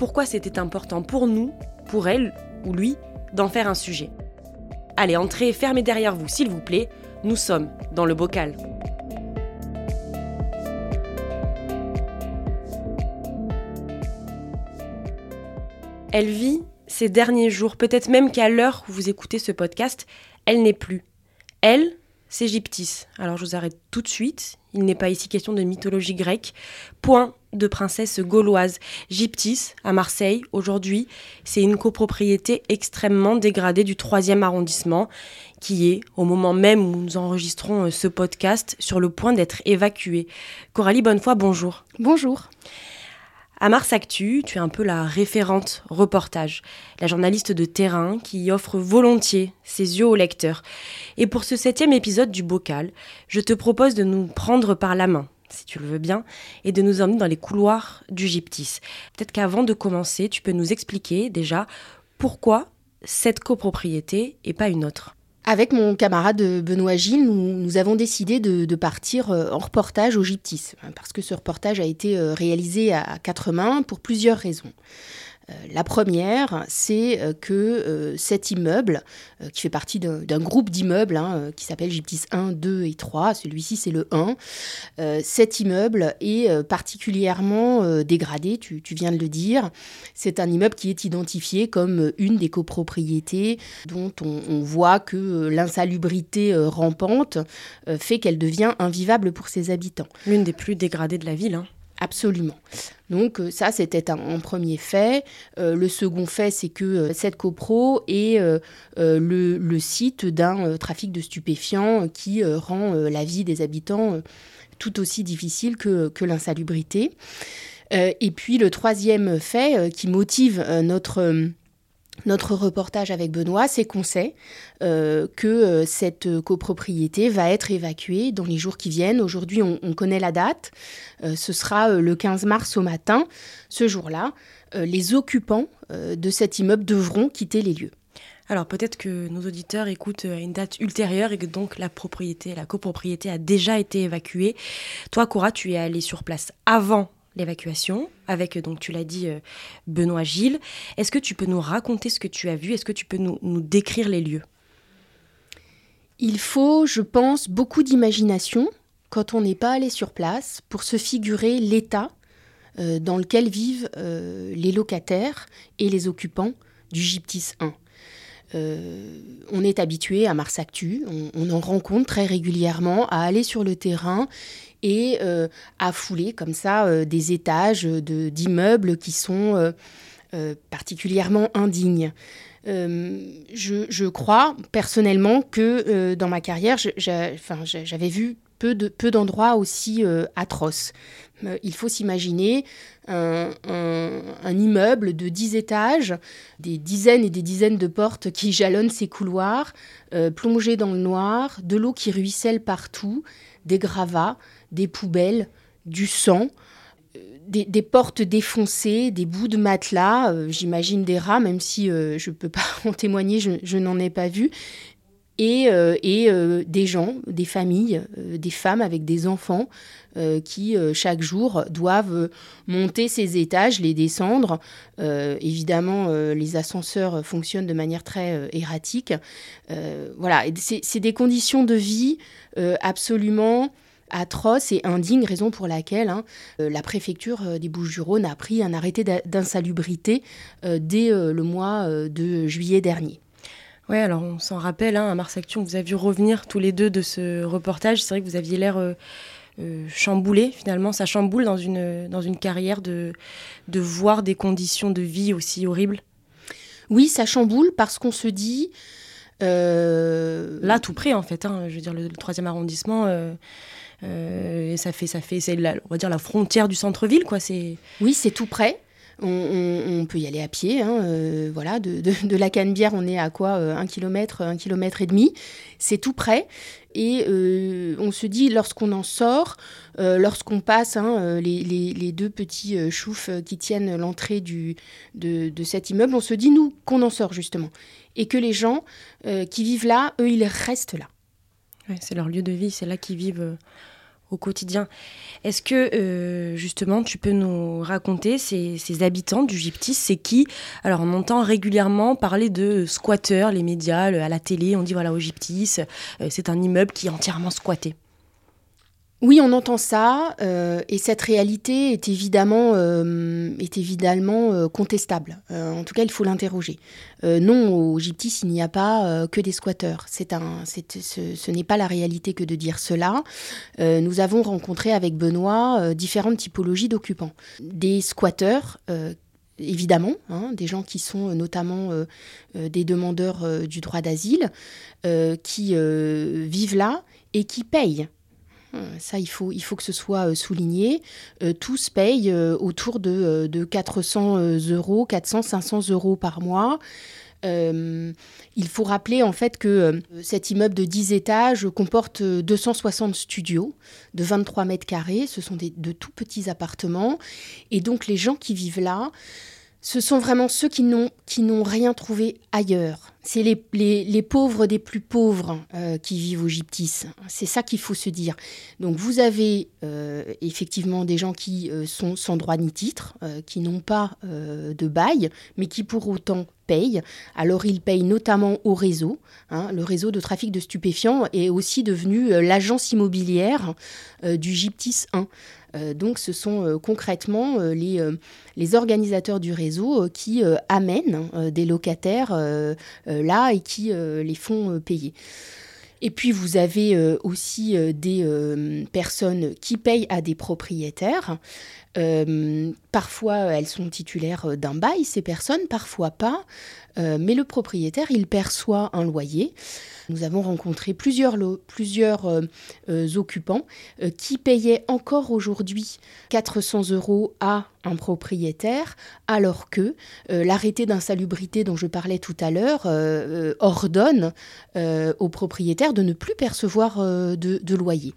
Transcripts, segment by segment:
pourquoi c'était important pour nous, pour elle ou lui, d'en faire un sujet. Allez, entrez, fermez derrière vous, s'il vous plaît. Nous sommes dans le bocal. Elle vit ces derniers jours, peut-être même qu'à l'heure où vous écoutez ce podcast, elle n'est plus. Elle, c'est Gyptis. Alors je vous arrête tout de suite, il n'est pas ici question de mythologie grecque. Point de princesse gauloise. Gyptis, à Marseille, aujourd'hui, c'est une copropriété extrêmement dégradée du 3e arrondissement, qui est, au moment même où nous enregistrons euh, ce podcast, sur le point d'être évacuée. Coralie Bonnefoy, bonjour. Bonjour. À Mars Actu, tu es un peu la référente reportage, la journaliste de terrain qui offre volontiers ses yeux au lecteur. Et pour ce septième épisode du Bocal, je te propose de nous prendre par la main, si tu le veux bien, et de nous emmener dans les couloirs du Gyptis. Peut-être qu'avant de commencer, tu peux nous expliquer déjà pourquoi cette copropriété et pas une autre. Avec mon camarade Benoît Gilles, nous, avons décidé de, partir euh, en reportage au Gyptis, parce que ce reportage a été euh, réalisé à quatre mains pour plusieurs raisons. Euh, la première, c'est euh, que euh, cet immeuble, qui fait partie d'un groupe d'immeubles hein, qui s'appelle Gyptis 1, 2 et 3, celui-ci c'est le 1, cet immeuble est particulièrement dégradé, tu, viens de le dire. C'est un immeuble qui est identifié comme une des copropriétés dont on, voit que l'insalubrité rampante fait qu'elle devient invivable pour ses habitants. L'une des plus dégradées de la ville. Hein. Absolument. Donc euh, ça, c'était un, premier fait. Euh, le second fait, c'est que euh, cette copro est le, site d'un trafic de stupéfiants qui rend la vie des habitants tout aussi difficile que, que l'insalubrité. et puis le troisième fait qui motive notre notre reportage avec Benoît, c'est qu'on sait euh, que euh, cette copropriété va être évacuée dans les jours qui viennent. Aujourd'hui, on, connaît la date. Euh, ce sera le 15 mars au matin. Ce jour-là, les occupants de cet immeuble devront quitter les lieux. Alors peut-être que nos auditeurs écoutent à une date ultérieure et que donc la propriété, la copropriété a déjà été évacuée. Toi, Cora, tu es allée sur place avant l'évacuation avec, donc tu l'as dit, euh, Benoît Gilles. Est-ce que tu peux nous raconter ce que tu as vu? Est-ce que tu peux nous, décrire les lieux? Il faut, je pense, beaucoup d'imagination quand on n'est pas allé sur place pour se figurer l'état euh, dans lequel vivent euh, les locataires et les occupants du Gyptis 1. On est habitué à Mars Actu, on, en rencontre très régulièrement, à aller sur le terrain et euh, à fouler comme ça euh, des étages d'immeubles qui sont euh, particulièrement indignes. Je, crois personnellement que dans ma carrière, j'avais vu peu d'endroits aussi atroces. Il faut s'imaginer un, un, immeuble de 10 étages, des dizaines et des dizaines de portes qui jalonnent ces couloirs, plongés dans le noir, de l'eau qui ruisselle partout, des gravats, des poubelles, du sang, euh, des, portes défoncées, des bouts de matelas, euh, j'imagine des rats, même si euh, je ne peux pas en témoigner, je, n'en ai pas vu, et, des gens, des familles, des femmes avec des enfants qui chaque jour doivent monter ces étages, les descendre. évidemment, les ascenseurs fonctionnent de manière très erratique. voilà, c'est des conditions de vie absolument atroce et indigne, raison pour laquelle hein, la préfecture des Bouches-du-Rhône a pris un arrêté d'insalubrité dès le mois de juillet dernier. Oui, alors on s'en rappelle, hein, à Mars Action, vous avez vu revenir tous les deux de ce reportage. C'est vrai que vous aviez l'air euh, chamboulé finalement, ça chamboule dans une, dans une carrière de, de voir des conditions de vie aussi horribles Oui, ça chamboule parce qu'on se dit... Euh, Là, tout près en fait, hein, je veux dire, le, troisième arrondissement... Euh, ça fait, ça fait, c'est on va dire la frontière du centre-ville, quoi. C'est. Oui, c'est tout près. On, peut y aller à pied. Hein, voilà, de, la Canebière, on est à quoi Un kilomètre, un kilomètre et demi. C'est tout près. Et euh, on se dit, lorsqu'on en sort, euh, lorsqu'on passe hein, euh, les, deux petits choufs qui tiennent l'entrée de, de, cet immeuble, on se dit, nous, qu'on en sort justement. Et que les gens qui vivent là, eux, ils restent là. c'est leur lieu de vie, c'est là qu'ils vivent au quotidien. Est-ce que euh, justement tu peux nous raconter ces, habitants du Gyptis, c'est qui? Alors on entend régulièrement parler de squatteurs, les médias, à la télé, on dit voilà au Gyptis, euh, c'est un immeuble qui est entièrement squatté. Oui, on entend ça, euh, et cette réalité est évidemment, euh, euh, contestable. en tout cas, il faut l'interroger. non, au Gyptis, il n'y a pas que des squatteurs. C'est un, ce, n'est pas la réalité que de dire cela. nous avons rencontré avec Benoît différentes typologies d'occupants. Des squatteurs évidemment, hein, des gens qui sont notamment des demandeurs du droit d'asile, qui vivent là et qui payent ça, il faut, que ce soit euh, souligné. Euh, tous payent autour de, de 400 euros, 400, 500 euros par mois. il faut rappeler en fait que cet immeuble de 10 étages comporte 260 studios de 23 mètres carrés. Ce sont des, de tout petits appartements. Et donc les gens qui vivent là, ce sont vraiment ceux qui n'ont rien trouvé ailleurs. C'est les, les, pauvres des plus pauvres euh, qui vivent au Gyptis. C'est ça qu'il faut se dire. Donc vous avez euh, effectivement des gens qui euh, sont sans droit ni titre, qui n'ont pas de bail, mais qui pour autant payent. Alors ils payent notamment au réseau. Hein. le réseau de trafic de stupéfiants est aussi devenu l'agence immobilière du Gyptis 1. Euh, donc ce sont euh, concrètement euh, les, les, organisateurs du réseau qui amènent des locataires là et qui les font payer. Et puis vous avez aussi des personnes qui payent à des propriétaires. Parfois elles sont titulaires d'un bail, ces personnes, parfois pas. mais le propriétaire, il perçoit un loyer. Nous avons rencontré plusieurs, euh, euh, occupants euh, qui payaient encore aujourd'hui 400 euros à un propriétaire, alors que l'arrêté d'insalubrité dont je parlais tout à l'heure ordonne au propriétaire de ne plus percevoir de, loyer.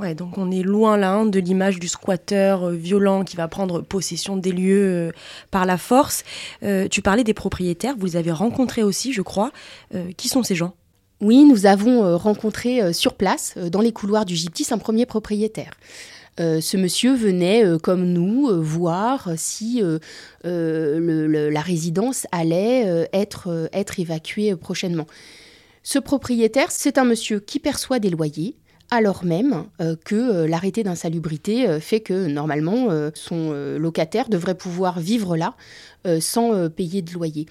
Ouais, donc on est loin là hein, de l'image du squatteur violent qui va prendre possession des lieux par la force. tu parlais des propriétaires, vous les avez rencontrés aussi, je crois. qui sont ces gens? Oui, nous avons euh, rencontré euh, sur place, euh, dans les couloirs du Gyptis, un premier propriétaire. ce monsieur venait, comme nous, voir si la résidence allait être évacuée prochainement. Ce propriétaire, c'est un monsieur qui perçoit des loyers, alors même que l'arrêté d'insalubrité fait que normalement son locataire devrait pouvoir vivre là sans payer de loyer.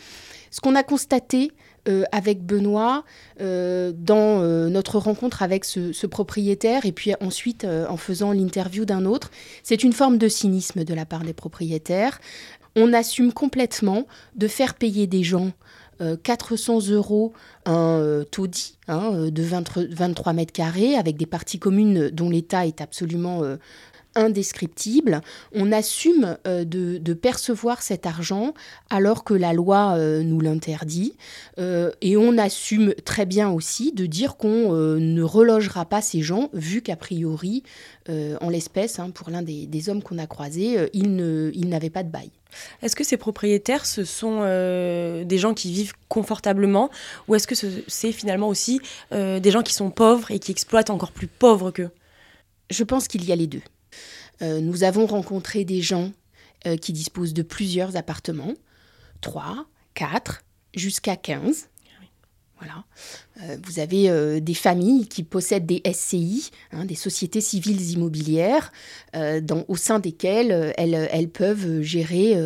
Ce qu'on a constaté euh, avec Benoît euh, dans euh, notre rencontre avec ce, propriétaire et puis ensuite en faisant l'interview d'un autre. C'est une forme de cynisme de la part des propriétaires. On assume complètement de faire payer des gens 400 euros un taudis hein, de 23 mètres carrés avec des parties communes dont l'État est absolument indescriptible, on assume euh, de, percevoir cet argent alors que la loi euh, nous l'interdit, euh, et on assume très bien aussi de dire qu'on ne relogera pas ces gens, vu qu'a priori, en l'espèce, hein, pour l'un des, hommes qu'on a croisés, il n'avait pas de bail. Est-ce que ces propriétaires, ce sont des gens qui vivent confortablement ou est-ce que c'est finalement aussi des gens qui sont pauvres et qui exploitent encore plus pauvres qu'eux? Je pense qu'il y a les deux. Euh, nous avons rencontré des gens euh, qui disposent de plusieurs appartements, 3, 4, jusqu'à 15. Voilà. Euh, vous avez des familles qui possèdent des SCI, hein, des sociétés civiles immobilières, au sein desquelles elles, elles, peuvent gérer,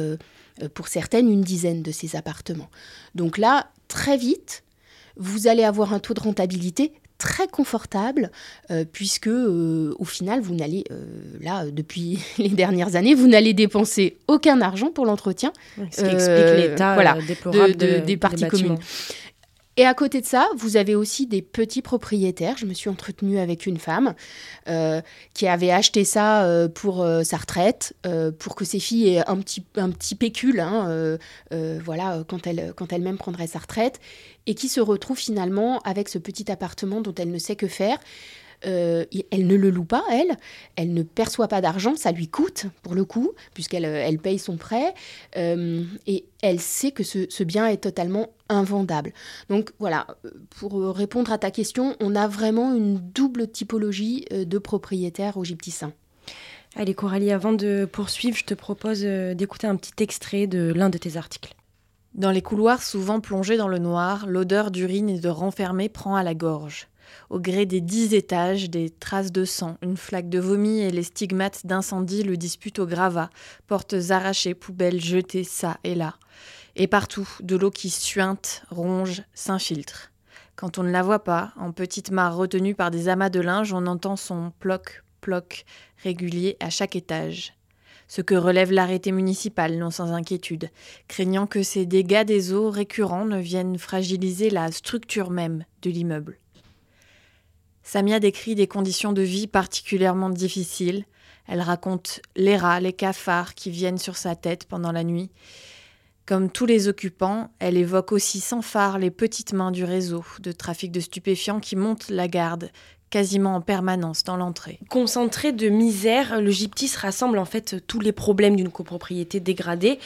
pour certaines, une dizaine de ces appartements. Donc là, très vite, vous allez avoir un taux de rentabilité très confortable puisque au final vous n'allez là depuis les dernières années vous n'allez dépenser aucun argent pour l'entretien ce qui explique l'état voilà, déplorable de, des parties communes et à côté de ça, vous avez aussi des petits propriétaires. Je me suis entretenue avec une femme euh, qui avait acheté ça euh, pour euh, sa retraite, pour que ses filles aient un petit, pécule, hein, voilà, quand elle, quand elle-même prendrait sa retraite, et qui se retrouve finalement avec ce petit appartement dont elle ne sait que faire. Euh, elle ne le loue pas, elle. Elle ne perçoit pas d'argent, ça lui coûte, pour le coup, puisqu'elle euh, elle paye son prêt. Euh, et elle sait que ce, bien est totalement invendable. Donc voilà, pour répondre à ta question, on a vraiment une double typologie de propriétaires au Gypticin. Allez Coralie, avant de poursuivre, je te propose d'écouter un petit extrait de l'un de tes articles. Dans les couloirs souvent plongés dans le noir, l'odeur d'urine et de renfermé prend à la gorge. Au gré des dix étages, des traces de sang, une flaque de vomi et les stigmates d'incendie le disputent au gravat, portes arrachées, poubelles jetées ça et là. Et partout, de l'eau qui suinte, ronge, s'infiltre. Quand on ne la voit pas, en petite mare retenue par des amas de linge, on entend son ploc, ploc régulier à chaque étage. Ce que relève l'arrêté municipal, non sans inquiétude, craignant que ces dégâts des eaux récurrents ne viennent fragiliser la structure même de l'immeuble. Samia décrit des conditions de vie particulièrement difficiles. Elle raconte les rats, les cafards qui viennent sur sa tête pendant la nuit. Comme tous les occupants, elle évoque aussi sans phare les petites mains du réseau de trafic de stupéfiants qui montent la garde quasiment en permanence dans l'entrée. Concentré de misère, le gyptis rassemble en fait tous les problèmes d'une copropriété dégradée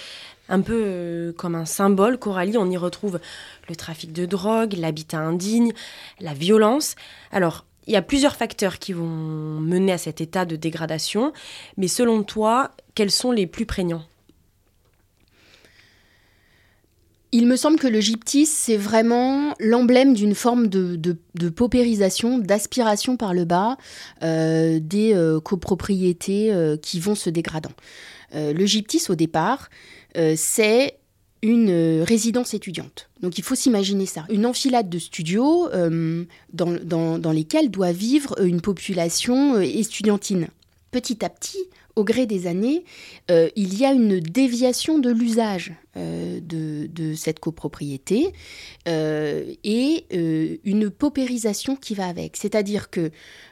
un peu euh, comme un symbole. Coralie, on y retrouve le trafic de drogue, l'habitat indigne, la violence. Alors, il y a plusieurs facteurs qui vont mener à cet état de dégradation, mais selon toi, quels sont les plus prégnants? Il me semble que le gyptis, c'est vraiment l'emblème d'une forme de, paupérisation, d'aspiration par le bas euh, des euh, copropriétés euh, qui vont se dégradant. le gyptis, au départ, c'est une euh, résidence étudiante. Donc il faut s'imaginer ça. Une enfilade de studios euh, dans, dans, lesquels doit vivre une population euh, estudiantine. Petit à petit, au gré des années, il y a une déviation de l'usage de, de, cette copropriété et une paupérisation qui va avec. C'est-à-dire que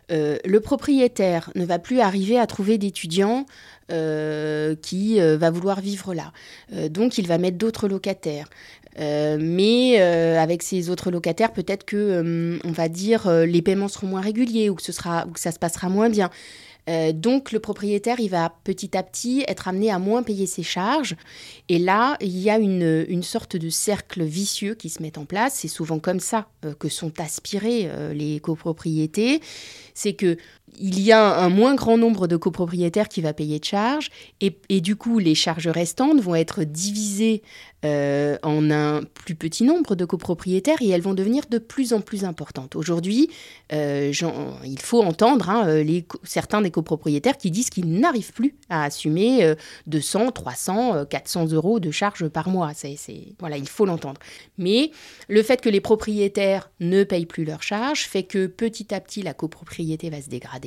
le propriétaire ne va plus arriver à trouver d'étudiants euh, qui euh, va vouloir vivre là. Euh, donc il va mettre d'autres locataires. mais avec ces autres locataires, peut-être que, on va dire, les paiements seront moins réguliers ou ou que ça se passera moins bien. Euh, donc le propriétaire, il va petit à petit être amené à moins payer ses charges. Et là, il y a une, sorte de cercle vicieux qui se met en place. C'est souvent comme ça euh, que sont aspirées euh, les copropriétés. C'est que il y a un moins grand nombre de copropriétaires qui va payer de charges et, du coup les charges restantes vont être divisées euh, en un plus petit nombre de copropriétaires et elles vont devenir de plus en plus importantes. Aujourd'hui, euh, il faut entendre hein, euh, certains des copropriétaires qui disent qu'ils n'arrivent plus à assumer 200, 300, 400 euros de charges par mois. Voilà, il faut l'entendre. Mais le fait que les propriétaires ne payent plus leurs charges fait que petit à petit la copropriété va se dégrader.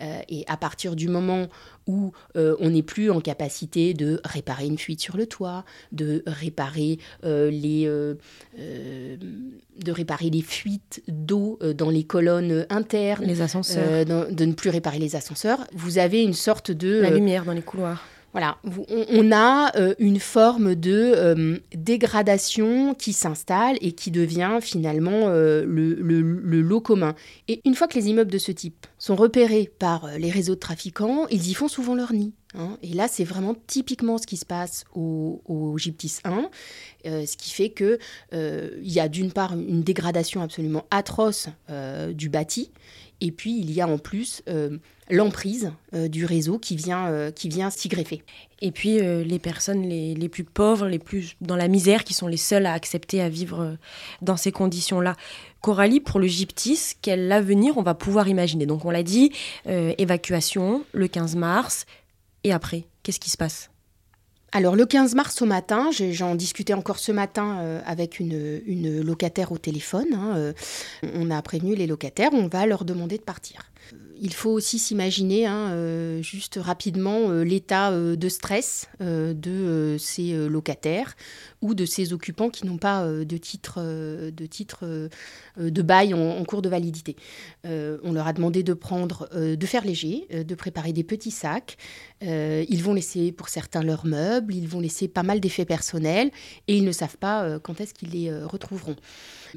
Euh, et à partir du moment où euh, on n'est plus en capacité de réparer une fuite sur le toit, de réparer euh, les, de réparer les fuites d'eau dans les colonnes internes, les ascenseurs, de ne plus réparer les ascenseurs, vous avez une sorte de la lumière dans les couloirs. Voilà, on, a euh, une forme de euh, dégradation qui s'installe et qui devient finalement euh, le, lot commun. Et une fois que les immeubles de ce type sont repérés par les réseaux de trafiquants, ils y font souvent leur nid. Hein. Et là, c'est vraiment typiquement ce qui se passe au, au Gyptis 1, ce qui fait qu'il il y a d'une part une dégradation absolument atroce du bâti, Et puis, il y a en plus l'emprise du réseau qui vient, qui vient s'y greffer. Et puis, les personnes les, les, plus pauvres, les plus dans la misère, qui sont les seules à accepter à vivre dans ces conditions-là. Coralie, pour le gyptis, quel avenir on va pouvoir imaginer? Donc, on l'a dit, évacuation le 15 mars. Et après, qu'est-ce qui se passe? Alors le 15 mars au matin, j'en discutais encore ce matin euh, avec une, locataire au téléphone. Hein, euh, on a prévenu les locataires, on va leur demander de partir. Il faut aussi s'imaginer, hein, euh, juste rapidement, euh, l'état euh, de stress de ces locataires ou de ces occupants qui n'ont pas de titre, de, bail en, cours de validité. on leur a demandé de prendre, de faire léger, de préparer des petits sacs. ils vont laisser pour certains leurs meubles, ils vont laisser pas mal d'effets personnels et ils ne savent pas quand est-ce qu'ils les retrouveront.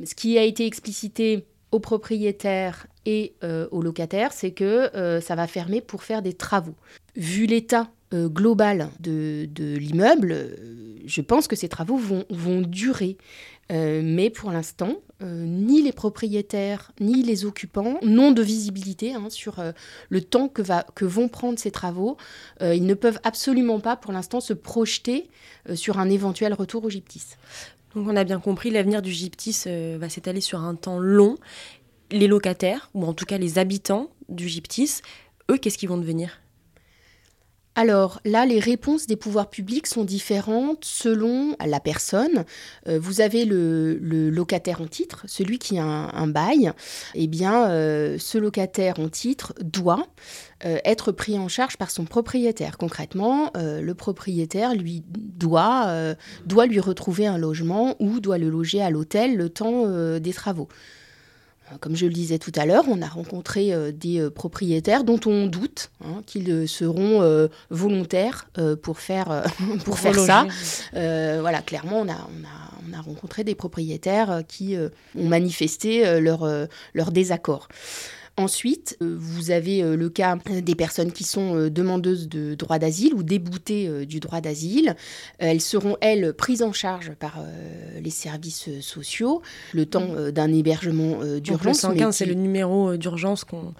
Ce qui a été explicité aux propriétaires et euh, aux locataires, c'est que euh, ça va fermer pour faire des travaux. Vu l'état euh, global de, l'immeuble, je pense que ces travaux vont, durer. mais pour l'instant, ni les propriétaires ni les occupants n'ont de visibilité hein, sur le temps que, que vont prendre ces travaux. ils ne peuvent absolument pas, pour l'instant, se projeter sur un éventuel retour au gyptis. Donc on a bien compris, l'avenir du gyptis va s'étaler sur un temps long. Les locataires, ou en tout cas les habitants du gyptis, eux, qu'est-ce qu'ils vont devenir? Alors là, les réponses des pouvoirs publics sont différentes selon la personne. Euh, vous avez le, locataire en titre, celui qui a un, bail. Eh bien, euh, ce locataire en titre doit euh, être pris en charge par son propriétaire. Concrètement, le propriétaire doit lui retrouver un logement ou doit le loger à l'hôtel le temps des travaux. Euh, comme je le disais tout à l'heure, on a rencontré euh, des euh, propriétaires dont on doute hein, qu'ils seront volontaires pour faire, pour faire ça. voilà, clairement, on a, on, a, rencontré des propriétaires qui ont manifesté leur, leur désaccord. Ensuite, euh, vous avez euh, le cas des personnes qui sont euh, demandeuses de droit d'asile ou déboutées du droit d'asile. Elles seront, elles, prises en charge par les services sociaux le temps d'un hébergement d'urgence. Le 115, c'est le numéro d'urgence qu'on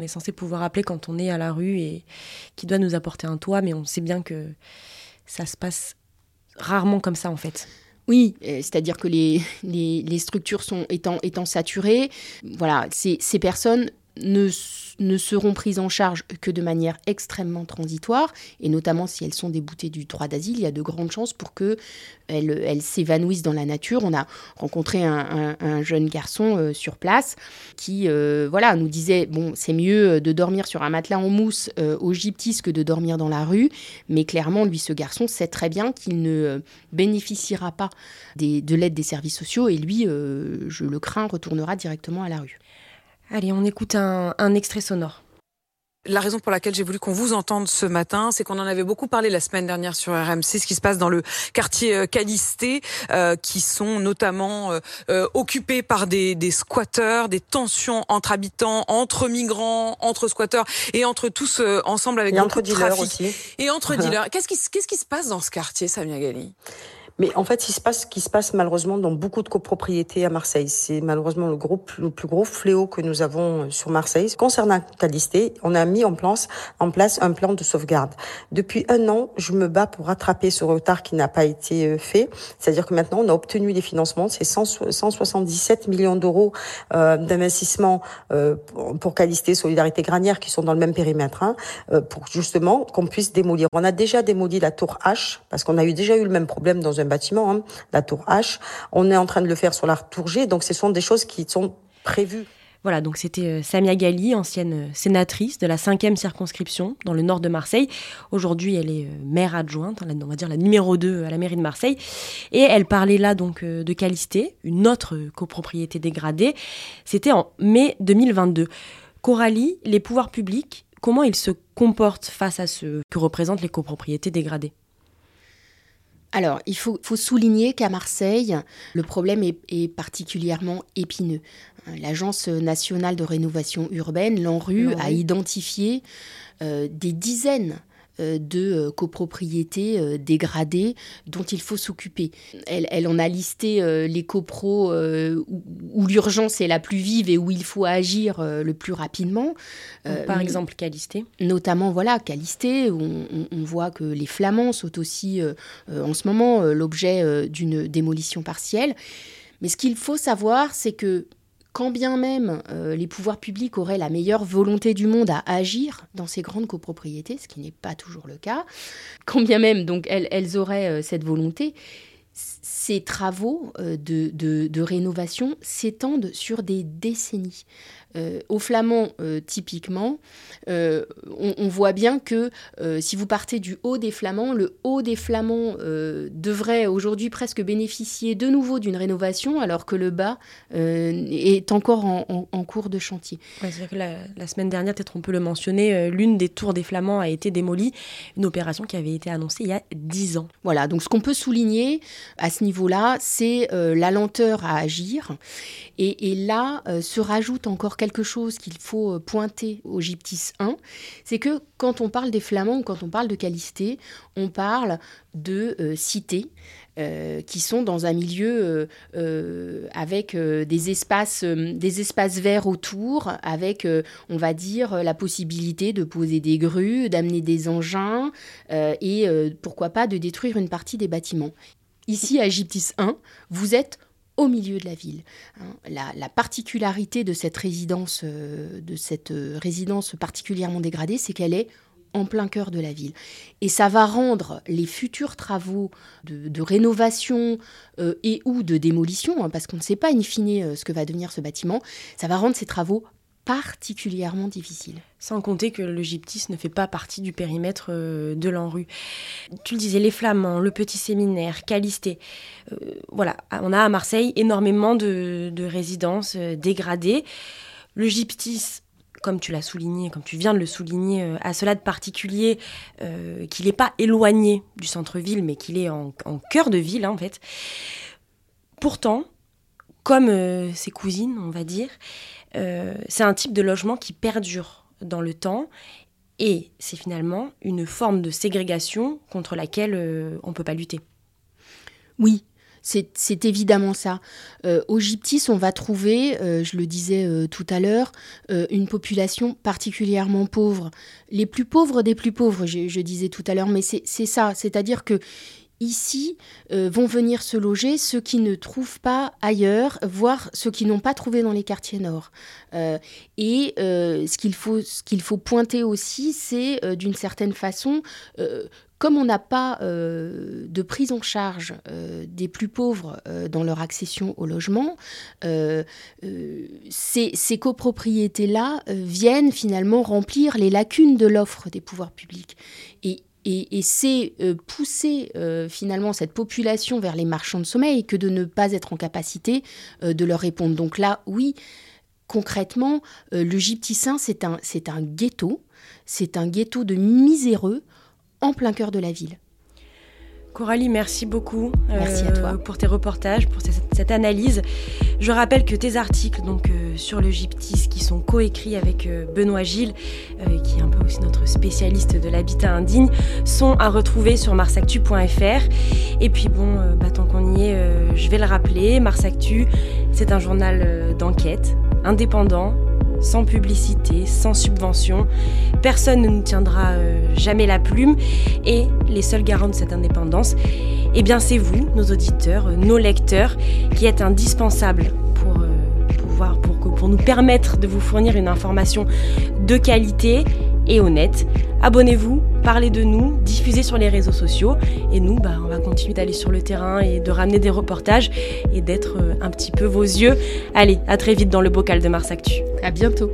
est censé pouvoir appeler quand on est à la rue et qui doit nous apporter un toit, mais on sait bien que ça se passe rarement comme ça en fait. Oui, c'est-à-dire que les, les, structures sont étant, étant saturées, voilà, ces, ces personnes ne, ne, seront prises en charge que de manière extrêmement transitoire, et notamment si elles sont déboutées du droit d'asile, il y a de grandes chances pour qu'elles elles, s'évanouissent dans la nature. On a rencontré un, jeune garçon euh, sur place qui euh, voilà, nous disait, bon, c'est mieux de dormir sur un matelas en mousse euh, au gyptis que de dormir dans la rue, mais clairement, lui, ce garçon sait très bien qu'il ne bénéficiera pas de l'aide des services sociaux, et lui, je le crains, retournera directement à la rue. Allez, on écoute un, extrait sonore. La raison pour laquelle j'ai voulu qu'on vous entende ce matin, c'est qu'on en avait beaucoup parlé la semaine dernière sur RMC, ce qui se passe dans le quartier euh, Calisté, euh, qui sont notamment euh, occupés par des, squatteurs, des tensions entre habitants, entre migrants, entre squatteurs et entre tous ensemble avec et entre dealers aussi. Et entre dealers. Qu'est-ce qui, qu'est-ce qui se passe dans ce quartier, Samia Gali mais en fait, il se passe ce qui se passe malheureusement dans beaucoup de copropriétés à Marseille. C'est malheureusement le, gros, le plus gros fléau que nous avons euh, sur Marseille. Concernant Calisté, on a mis en place, en place un plan de sauvegarde. Depuis un an, je me bats pour rattraper ce retard qui n'a pas été euh, fait. C'est-à-dire que maintenant, on a obtenu des financements. C'est 177 millions d'euros euh, d'investissement euh, pour Calisté, Solidarité Granière, qui sont dans le même périmètre, hein, euh, pour justement qu'on puisse démolir. On a déjà démoli la tour H, parce qu'on a eu déjà eu le même problème dans un bâtiment, hein, la tour H. On est en train de le faire sur la tour G, donc ce sont des choses qui sont prévues. Voilà, donc c'était euh, Samia Gali, ancienne euh, sénatrice de la 5e circonscription dans le nord de Marseille. Aujourd'hui, elle est euh, maire adjointe, hein, on va dire la numéro 2 à la mairie de Marseille. Et elle parlait là donc de Calisté, une autre copropriété dégradée. C'était en mai 2022. Coralie, les pouvoirs publics, comment ils se comportent face à ce que représentent les copropriétés dégradées? Alors, il faut, souligner qu'à Marseille, le problème est, particulièrement épineux. L'Agence nationale de rénovation urbaine, l'ANRU, a identifié euh, des dizaines de copropriétés dégradées dont il faut s'occuper. Elle, en a listé les copros où, l'urgence est la plus vive et où il faut agir le plus rapidement. par exemple, Calisté Notamment, voilà, Calisté, où on, voit que les Flamands sont aussi en ce moment l'objet d'une démolition partielle. Mais ce qu'il faut savoir, c'est que quand bien même euh, les pouvoirs publics auraient la meilleure volonté du monde à agir dans ces grandes copropriétés, ce qui n'est pas toujours le cas, quand bien même donc elles, auraient euh, cette volonté, ces travaux euh, de, rénovation s'étendent sur des décennies. Euh, au flamand, euh, typiquement, euh, on, voit bien que si vous partez du haut des flamands, le haut des flamands devrait aujourd'hui presque bénéficier de nouveau d'une rénovation, alors que le bas est encore en, cours de chantier. cest que la, semaine dernière, peut-être on peut le mentionner, l'une des tours des flamands a été démolie, une opération qui avait été annoncée il y a 10 ans. Voilà, donc ce qu'on peut souligner à ce niveau-là, c'est la lenteur à agir. Et, là se rajoute encore quelque chose qu'il faut euh, pointer au Gyptis 1, c'est que quand on parle des Flamands quand on parle de Calisté, on parle de euh, cités. Euh, qui sont dans un milieu avec des espaces verts autour, avec, on va dire, la possibilité de poser des grues, d'amener des engins et pourquoi pas de détruire une partie des bâtiments. Ici, à Gyptis 1, vous êtes au milieu de la ville. Hein. La, particularité de cette résidence, euh, de cette euh, résidence particulièrement dégradée, c'est qu'elle est en plein cœur de la ville. Et ça va rendre les futurs travaux de, rénovation euh, et ou de démolition, hein, parce qu'on ne sait pas in fine ce que va devenir ce bâtiment, ça va rendre ces travaux particulièrement difficile. Sans compter que le gyptis ne fait pas partie du périmètre euh, de l'ANRU. Tu le disais, les Flamands, le Petit Séminaire, Calisté. Euh, voilà, on a à Marseille énormément de, résidences euh, dégradées. Le gyptis, comme tu l'as souligné, comme tu viens de le souligner, a cela de particulier qu'il n'est pas éloigné du centre-ville, mais qu'il est en, cœur de ville, hein, en fait. Pourtant, comme ses cousines, on va dire, euh, c'est un type de logement qui perdure dans le temps et c'est finalement une forme de ségrégation contre laquelle euh, on ne peut pas lutter. Oui, c'est évidemment ça. Euh, au Gyptis, on va trouver, je le disais tout à l'heure, une population particulièrement pauvre. Les plus pauvres des plus pauvres, je, je disais tout à l'heure, mais c'est ça. C'est-à-dire que ici euh, vont venir se loger ceux qui ne trouvent pas ailleurs, voire ceux qui n'ont pas trouvé dans les quartiers nord. Euh, et euh, ce qu'il faut, faut pointer aussi, c'est d'une certaine façon comme on n'a pas de prise en charge des plus pauvres dans leur accession au logement, ces, ces copropriétés-là viennent finalement remplir les lacunes de l'offre des pouvoirs publics. Et et, c'est euh, pousser euh, finalement cette population vers les marchands de sommeil que de ne pas être en capacité euh, de leur répondre. Donc là, oui, concrètement, le Gypticin, c'est un, c'est un ghetto, c'est un ghetto de miséreux en plein cœur de la ville. Coralie, merci beaucoup merci à toi. pour tes reportages, pour cette, analyse. Je rappelle que tes articles donc, sur le gyptis qui sont coécrits avec Benoît Gilles, qui est un peu aussi notre spécialiste de l'habitat indigne, sont à retrouver sur marsactu.fr. Et puis bon, bah, tant qu'on y est, je vais le rappeler, Marsactu, c'est un journal d'enquête, indépendant, sans publicité, sans subvention. Personne ne nous tiendra euh, jamais la plume et les seuls garants de cette indépendance, eh bien c'est vous, nos auditeurs, euh, nos lecteurs, qui êtes indispensables pour euh, pouvoir, pour, pour nous permettre de vous fournir une information de qualité et honnête. Abonnez-vous, parlez de nous, diffusez sur les réseaux sociaux et nous, bah, on va continuer d'aller sur le terrain et de ramener des reportages et d'être un petit peu vos yeux. Allez, à très vite dans le bocal de Mars Actu. À bientôt.